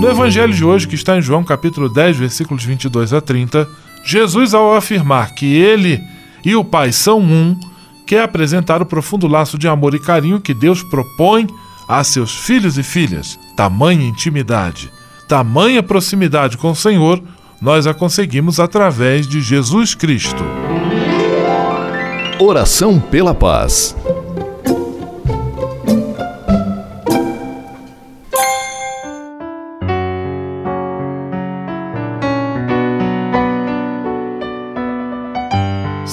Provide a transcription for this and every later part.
No Evangelho de hoje, que está em João capítulo 10, versículos 22 a 30, Jesus, ao afirmar que ele e o Pai são um, quer apresentar o profundo laço de amor e carinho que Deus propõe a seus filhos e filhas. Tamanha intimidade, tamanha proximidade com o Senhor, nós a conseguimos através de Jesus Cristo. Oração pela paz.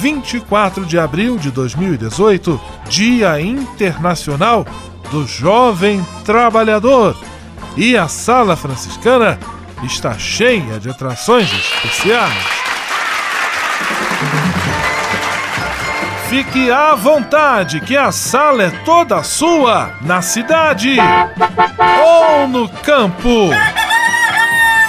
24 de abril de 2018, Dia Internacional do jovem trabalhador. E a sala franciscana está cheia de atrações especiais. Fique à vontade, que a sala é toda sua, na cidade ou no campo.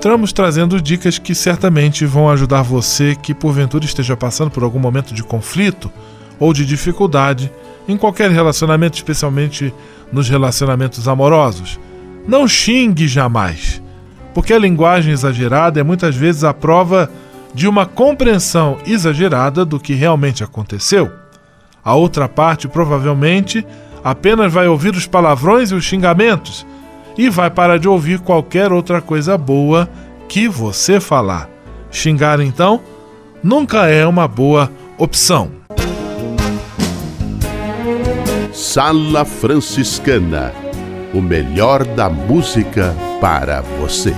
Estamos trazendo dicas que certamente vão ajudar você que porventura esteja passando por algum momento de conflito ou de dificuldade em qualquer relacionamento, especialmente nos relacionamentos amorosos. Não xingue jamais, porque a linguagem exagerada é muitas vezes a prova de uma compreensão exagerada do que realmente aconteceu. A outra parte provavelmente apenas vai ouvir os palavrões e os xingamentos e vai parar de ouvir qualquer outra coisa boa que você falar. Xingar então nunca é uma boa opção. Sala Franciscana o melhor da música para você.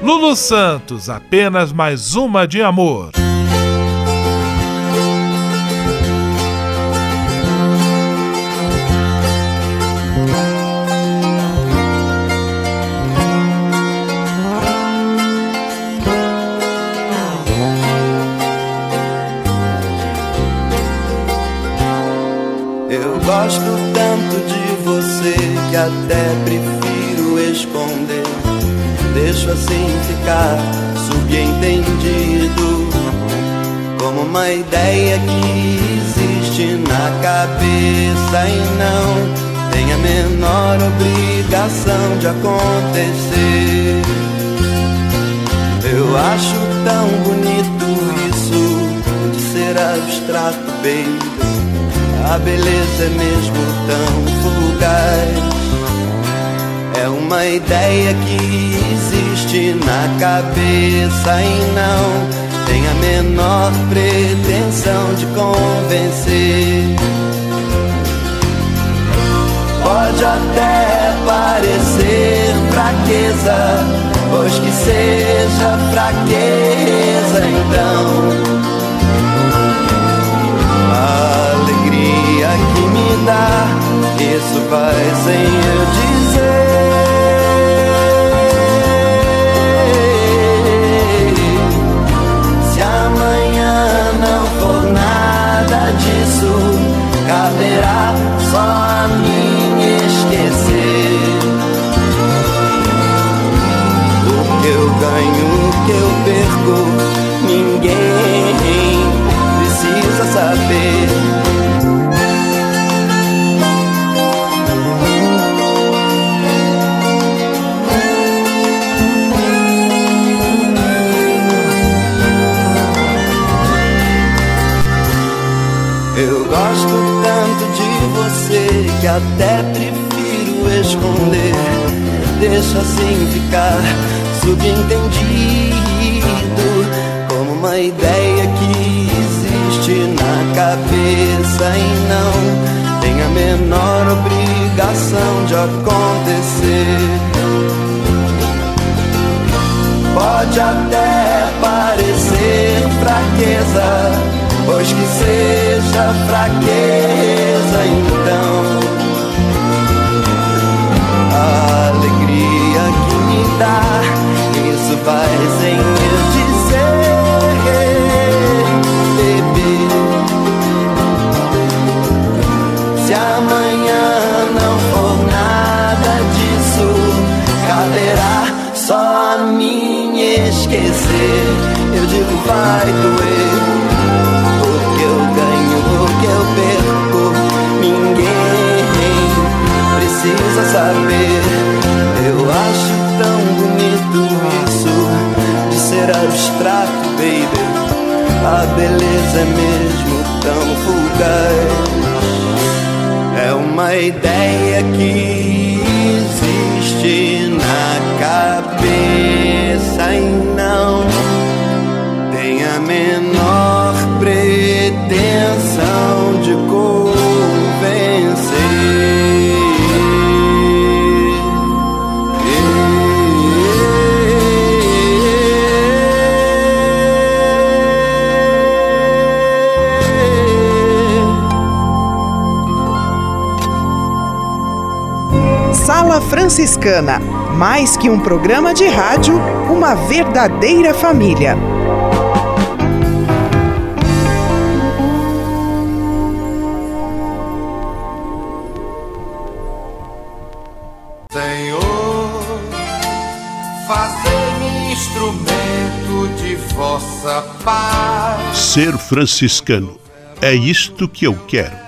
Lulu Santos, apenas mais uma de amor. Gosto tanto de você que até prefiro esconder. Deixo assim ficar subentendido como uma ideia que existe na cabeça e não tem a menor obrigação de acontecer. Eu acho tão bonito isso de ser abstrato, baby. A beleza é mesmo tão fugaz. É uma ideia que existe na cabeça e não tem a menor pretensão de convencer. Pode até parecer fraqueza, pois que seja fraqueza então. Isso vai sem eu dizer. Se amanhã não for nada disso, caberá só a mim esquecer. O que eu ganho, o que eu perco, ninguém até prefiro esconder. Deixa assim ficar subentendido como uma ideia que existe na cabeça e não tem a menor obrigação de acontecer. Pode até parecer fraqueza, pois que seja fraqueza sem eu dizer, bebê. Se amanhã não for nada disso, caberá só a mim esquecer. Eu digo vai doer, abstrato, baby. A beleza é mesmo tão vulgar. É uma ideia que Franciscana. Mais que um programa de rádio, uma verdadeira família. Senhor, fazei-me instrumento de vossa paz. Ser franciscano é isto que eu quero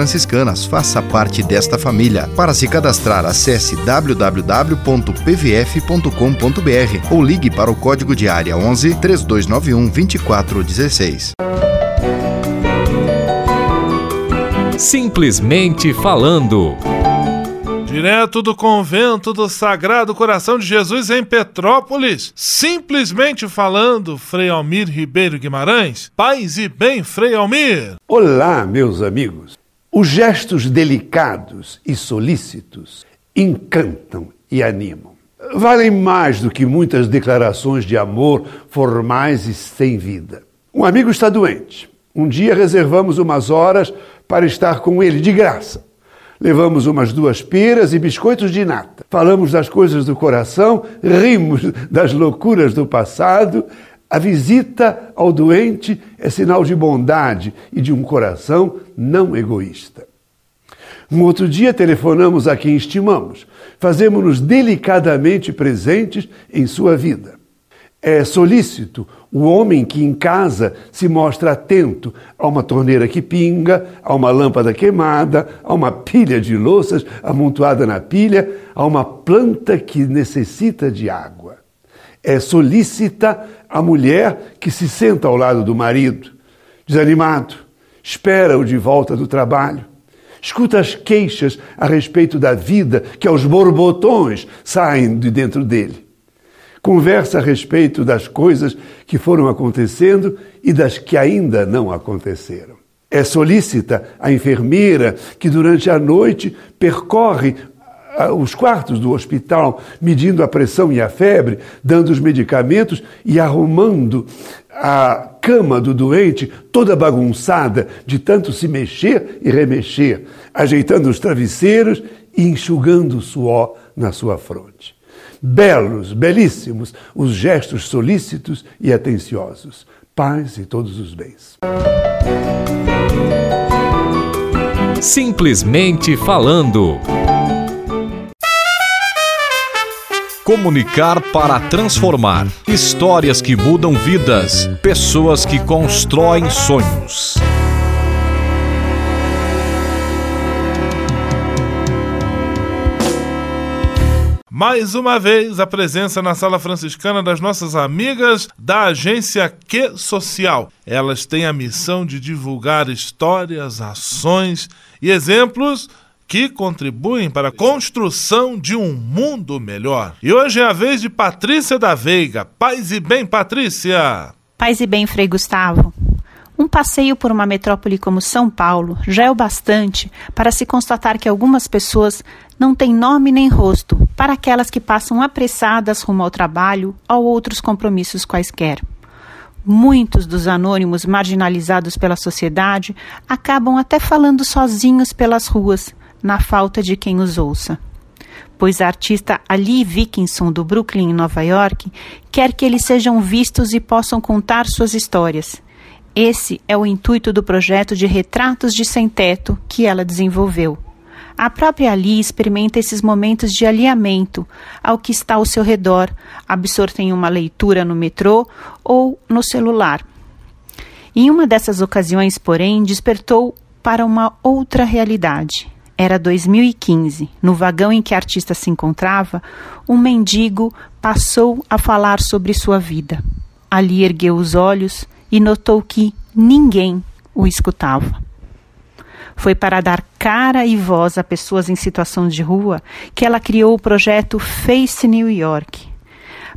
franciscanas. Faça parte desta família. Para se cadastrar, acesse www.pvf.com.br ou ligue para o código de área 11 3291 2416. Simplesmente falando. Direto do convento do Sagrado Coração de Jesus em Petrópolis, simplesmente falando, Frei Almir Ribeiro Guimarães. Paz e bem, Frei Almir. Olá, meus amigos. Os gestos delicados e solícitos encantam e animam. Valem mais do que muitas declarações de amor formais e sem vida. Um amigo está doente. Um dia reservamos umas horas para estar com ele de graça. Levamos umas duas peras e biscoitos de nata. Falamos das coisas do coração, rimos das loucuras do passado a visita ao doente é sinal de bondade e de um coração não egoísta. Um outro dia telefonamos a quem estimamos, fazemos-nos delicadamente presentes em sua vida. É solícito o homem que em casa se mostra atento a uma torneira que pinga, a uma lâmpada queimada, a uma pilha de louças amontoada na pilha, a uma planta que necessita de água. É solícita a mulher que se senta ao lado do marido, desanimado, espera-o de volta do trabalho, escuta as queixas a respeito da vida que aos borbotões saem de dentro dele. Conversa a respeito das coisas que foram acontecendo e das que ainda não aconteceram. É solícita a enfermeira que durante a noite percorre os quartos do hospital, medindo a pressão e a febre, dando os medicamentos e arrumando a cama do doente toda bagunçada de tanto se mexer e remexer, ajeitando os travesseiros e enxugando o suor na sua fronte. Belos, belíssimos, os gestos solícitos e atenciosos. Paz e todos os bens. Simplesmente falando. Comunicar para transformar. Histórias que mudam vidas. Pessoas que constroem sonhos. Mais uma vez, a presença na sala franciscana das nossas amigas da agência Que Social. Elas têm a missão de divulgar histórias, ações e exemplos que contribuem para a construção de um mundo melhor. E hoje é a vez de Patrícia da Veiga. Paz e bem, Patrícia! Paz e bem, Frei Gustavo. Um passeio por uma metrópole como São Paulo já é o bastante para se constatar que algumas pessoas não têm nome nem rosto para aquelas que passam apressadas rumo ao trabalho ou outros compromissos quaisquer. Muitos dos anônimos marginalizados pela sociedade acabam até falando sozinhos pelas ruas, na falta de quem os ouça. Pois a artista Ali Dickinson, do Brooklyn, em Nova York, quer que eles sejam vistos e possam contar suas histórias. Esse é o intuito do projeto de Retratos de Sem Teto que ela desenvolveu. A própria Ali experimenta esses momentos de alinhamento ao que está ao seu redor, absorta em uma leitura no metrô ou no celular. Em uma dessas ocasiões, porém, despertou para uma outra realidade. Era 2015. No vagão em que a artista se encontrava, um mendigo passou a falar sobre sua vida. Ali ergueu os olhos e notou que ninguém o escutava. Foi para dar cara e voz a pessoas em situação de rua que ela criou o projeto Face New York.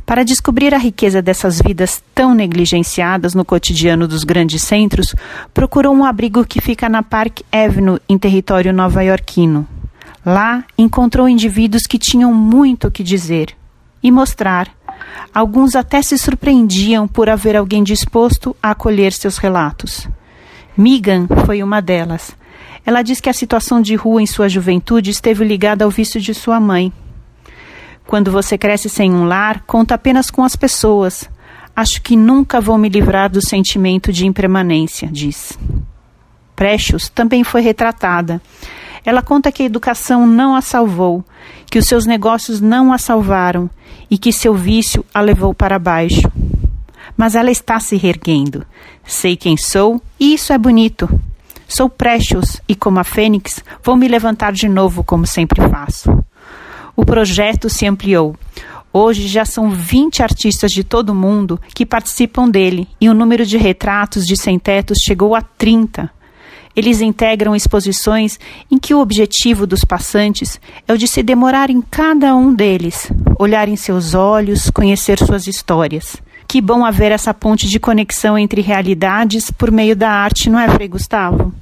Para descobrir a riqueza dessas vidas tão negligenciadas no cotidiano dos grandes centros, procurou um abrigo que fica na Park Avenue, em território nova-iorquino. Lá encontrou indivíduos que tinham muito o que dizer e mostrar. Alguns até se surpreendiam por haver alguém disposto a acolher seus relatos. Megan foi uma delas. Ela diz que a situação de rua em sua juventude esteve ligada ao vício de sua mãe. Quando você cresce sem um lar, conta apenas com as pessoas. Acho que nunca vou me livrar do sentimento de impermanência, diz. Precious também foi retratada. Ela conta que a educação não a salvou, que os seus negócios não a salvaram e que seu vício a levou para baixo. Mas ela está se reerguendo. Sei quem sou e isso é bonito. Sou Precious e, como a Fênix, vou me levantar de novo, como sempre faço o projeto se ampliou. Hoje já são 20 artistas de todo o mundo que participam dele e o número de retratos de sem-tetos chegou a 30. Eles integram exposições em que o objetivo dos passantes é o de se demorar em cada um deles, olhar em seus olhos, conhecer suas histórias. Que bom haver essa ponte de conexão entre realidades por meio da arte, não é, Frei Gustavo?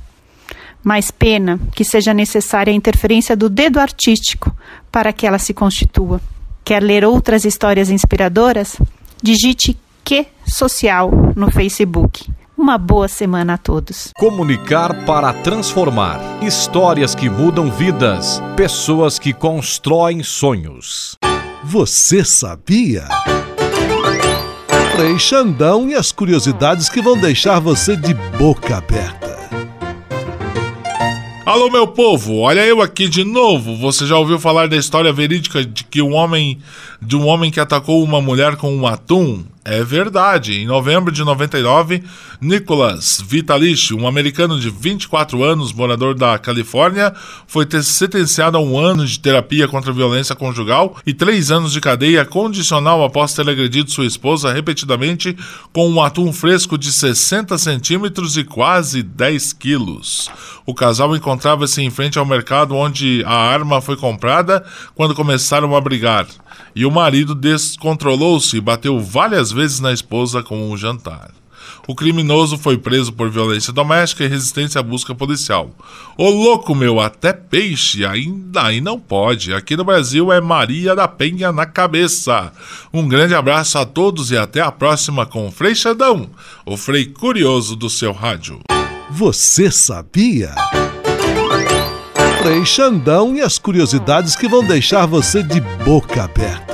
Mais pena que seja necessária a interferência do dedo artístico para que ela se constitua. Quer ler outras histórias inspiradoras? Digite Que Social no Facebook. Uma boa semana a todos. Comunicar para transformar. Histórias que mudam vidas. Pessoas que constroem sonhos. Você sabia? Frei Xandão e as curiosidades que vão deixar você de boca aberta. Alô, meu povo, olha eu aqui de novo. Você já ouviu falar da história verídica de que um homem de um homem que atacou uma mulher com um atum? É verdade. Em novembro de 99, Nicholas Vitalich, um americano de 24 anos, morador da Califórnia, foi sentenciado a um ano de terapia contra a violência conjugal e três anos de cadeia condicional após ter agredido sua esposa repetidamente com um atum fresco de 60 centímetros e quase 10 quilos. O casal encontrava-se em frente ao mercado onde a arma foi comprada quando começaram a brigar e o marido descontrolou-se e bateu várias vezes na esposa com um jantar. O criminoso foi preso por violência doméstica e resistência à busca policial. Ô louco meu, até peixe ainda aí não pode. Aqui no Brasil é Maria da Penha na cabeça. Um grande abraço a todos e até a próxima com o Frei Xandão, o Frei Curioso do seu rádio. Você sabia? Frei Xandão e as curiosidades que vão deixar você de boca aberta.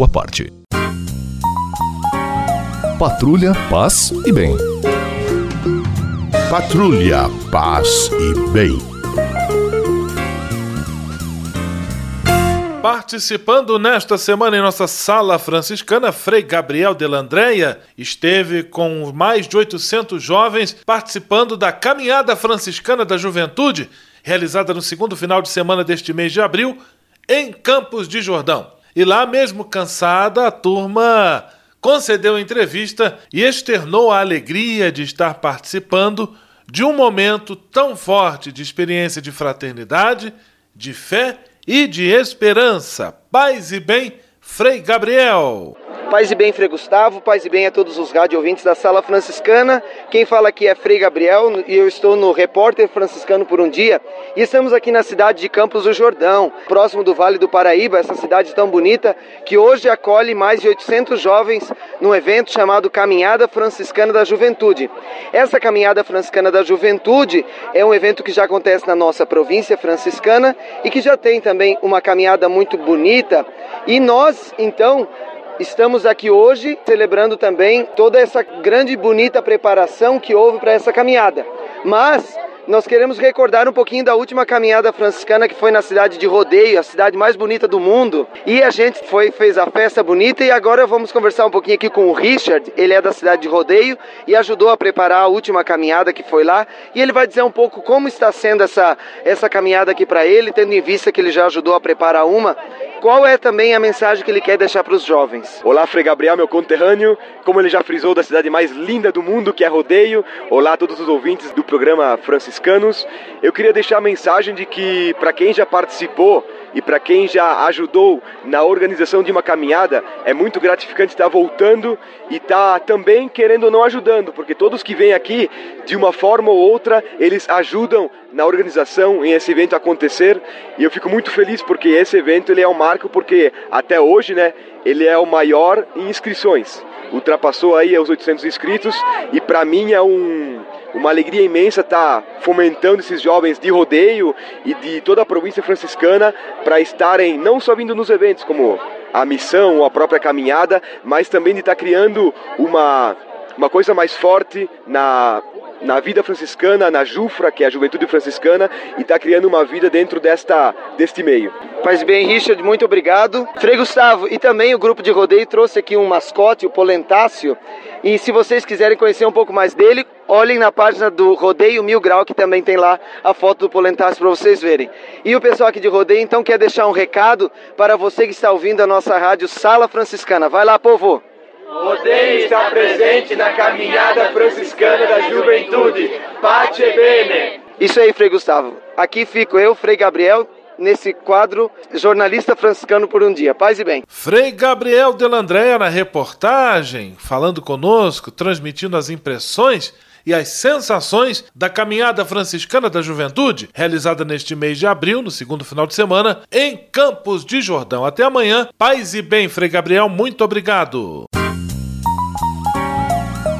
sua parte. Patrulha, paz e bem. Patrulha, paz e bem. Participando nesta semana em nossa sala franciscana, Frei Gabriel de Landréia esteve com mais de 800 jovens participando da Caminhada Franciscana da Juventude, realizada no segundo final de semana deste mês de abril, em Campos de Jordão. E lá, mesmo cansada, a turma concedeu entrevista e externou a alegria de estar participando de um momento tão forte de experiência de fraternidade, de fé e de esperança. Paz e bem, Frei Gabriel. Paz e bem, Frei Gustavo, paz e bem a todos os rádio ouvintes da Sala Franciscana. Quem fala aqui é Frei Gabriel e eu estou no Repórter Franciscano por um Dia. E estamos aqui na cidade de Campos do Jordão, próximo do Vale do Paraíba, essa cidade tão bonita que hoje acolhe mais de 800 jovens num evento chamado Caminhada Franciscana da Juventude. Essa Caminhada Franciscana da Juventude é um evento que já acontece na nossa província franciscana e que já tem também uma caminhada muito bonita. E nós, então, Estamos aqui hoje celebrando também toda essa grande e bonita preparação que houve para essa caminhada. Mas nós queremos recordar um pouquinho da última caminhada franciscana que foi na cidade de Rodeio, a cidade mais bonita do mundo. E a gente foi fez a festa bonita e agora vamos conversar um pouquinho aqui com o Richard. Ele é da cidade de Rodeio e ajudou a preparar a última caminhada que foi lá. E ele vai dizer um pouco como está sendo essa essa caminhada aqui para ele, tendo em vista que ele já ajudou a preparar uma qual é também a mensagem que ele quer deixar para os jovens. Olá, Frei Gabriel, meu conterrâneo, como ele já frisou, da cidade mais linda do mundo, que é Rodeio. Olá a todos os ouvintes do programa Franciscanos. Eu queria deixar a mensagem de que, para quem já participou e para quem já ajudou na organização de uma caminhada, é muito gratificante estar voltando e estar também querendo ou não ajudando, porque todos que vêm aqui, de uma forma ou outra, eles ajudam na organização em esse evento acontecer e eu fico muito feliz porque esse evento ele é um marco porque até hoje, né, ele é o maior em inscrições. Ultrapassou aí os 800 inscritos e para mim é um uma alegria imensa estar tá fomentando esses jovens de rodeio e de toda a província franciscana para estarem não só vindo nos eventos como a missão ou a própria caminhada, mas também de estar tá criando uma, uma coisa mais forte na na vida franciscana, na Jufra, que é a juventude franciscana, e está criando uma vida dentro desta, deste meio. Faz bem, Richard, muito obrigado. Frei Gustavo, e também o grupo de rodeio trouxe aqui um mascote, o Polentácio, e se vocês quiserem conhecer um pouco mais dele, olhem na página do Rodeio Mil Grau, que também tem lá a foto do Polentácio para vocês verem. E o pessoal aqui de Rodeio, então, quer deixar um recado para você que está ouvindo a nossa rádio Sala Franciscana. Vai lá, povo! Rodeio está presente na caminhada franciscana da juventude. Pace bene! Isso aí, Frei Gustavo. Aqui fico eu, Frei Gabriel, nesse quadro Jornalista Franciscano por um Dia. Paz e bem. Frei Gabriel Delandréia na reportagem, falando conosco, transmitindo as impressões e as sensações da caminhada franciscana da juventude, realizada neste mês de abril, no segundo final de semana, em Campos de Jordão. Até amanhã. Paz e bem, Frei Gabriel, muito obrigado.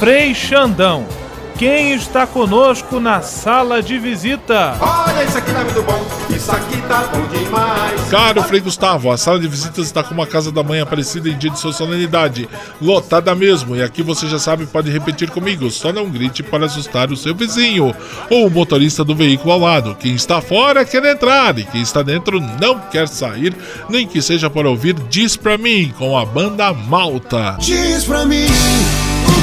Frei Xandão, quem está conosco na sala de visita. Olha, isso aqui tá muito bom, isso aqui tá bom demais. Caro Frei Gustavo, a sala de visitas está com uma casa da mãe aparecida em dia de sua solenidade, lotada mesmo, e aqui você já sabe, pode repetir comigo, só não grite para assustar o seu vizinho. Ou o motorista do veículo ao lado. Quem está fora quer entrar. E quem está dentro não quer sair, nem que seja para ouvir Diz Pra Mim com a banda Malta. Diz pra mim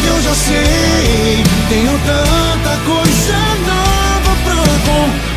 eu já sei. Tenho tanta coisa nova pra contar.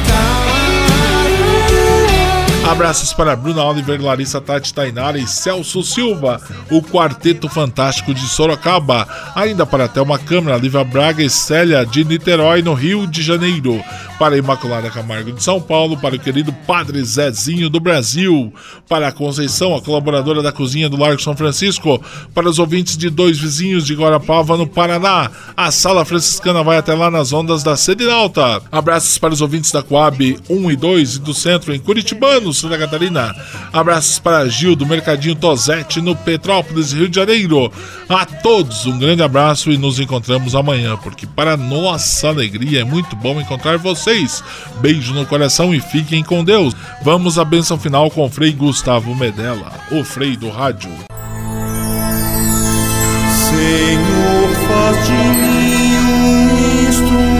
Abraços para Bruna Oliver, Larissa Tati Tainara e Celso Silva, o Quarteto Fantástico de Sorocaba. Ainda para Thelma Câmara, Lívia Braga e Célia de Niterói, no Rio de Janeiro para Imaculada Camargo de São Paulo, para o querido Padre Zezinho do Brasil, para a Conceição, a colaboradora da cozinha do Largo São Francisco, para os ouvintes de dois vizinhos de Guarapava, no Paraná. A Sala Franciscana vai até lá nas ondas da Alta. Abraços para os ouvintes da Coab 1 e 2 e do Centro em Curitibano, Santa Catarina. Abraços para Gil do Mercadinho Tosete no Petrópolis, Rio de Janeiro. A todos um grande abraço e nos encontramos amanhã, porque para nossa alegria é muito bom encontrar você vocês. Beijo no coração e fiquem com Deus. Vamos à bênção final com o Frei Gustavo Medella, o Frei do Rádio. Senhor, faz de mim um instrumento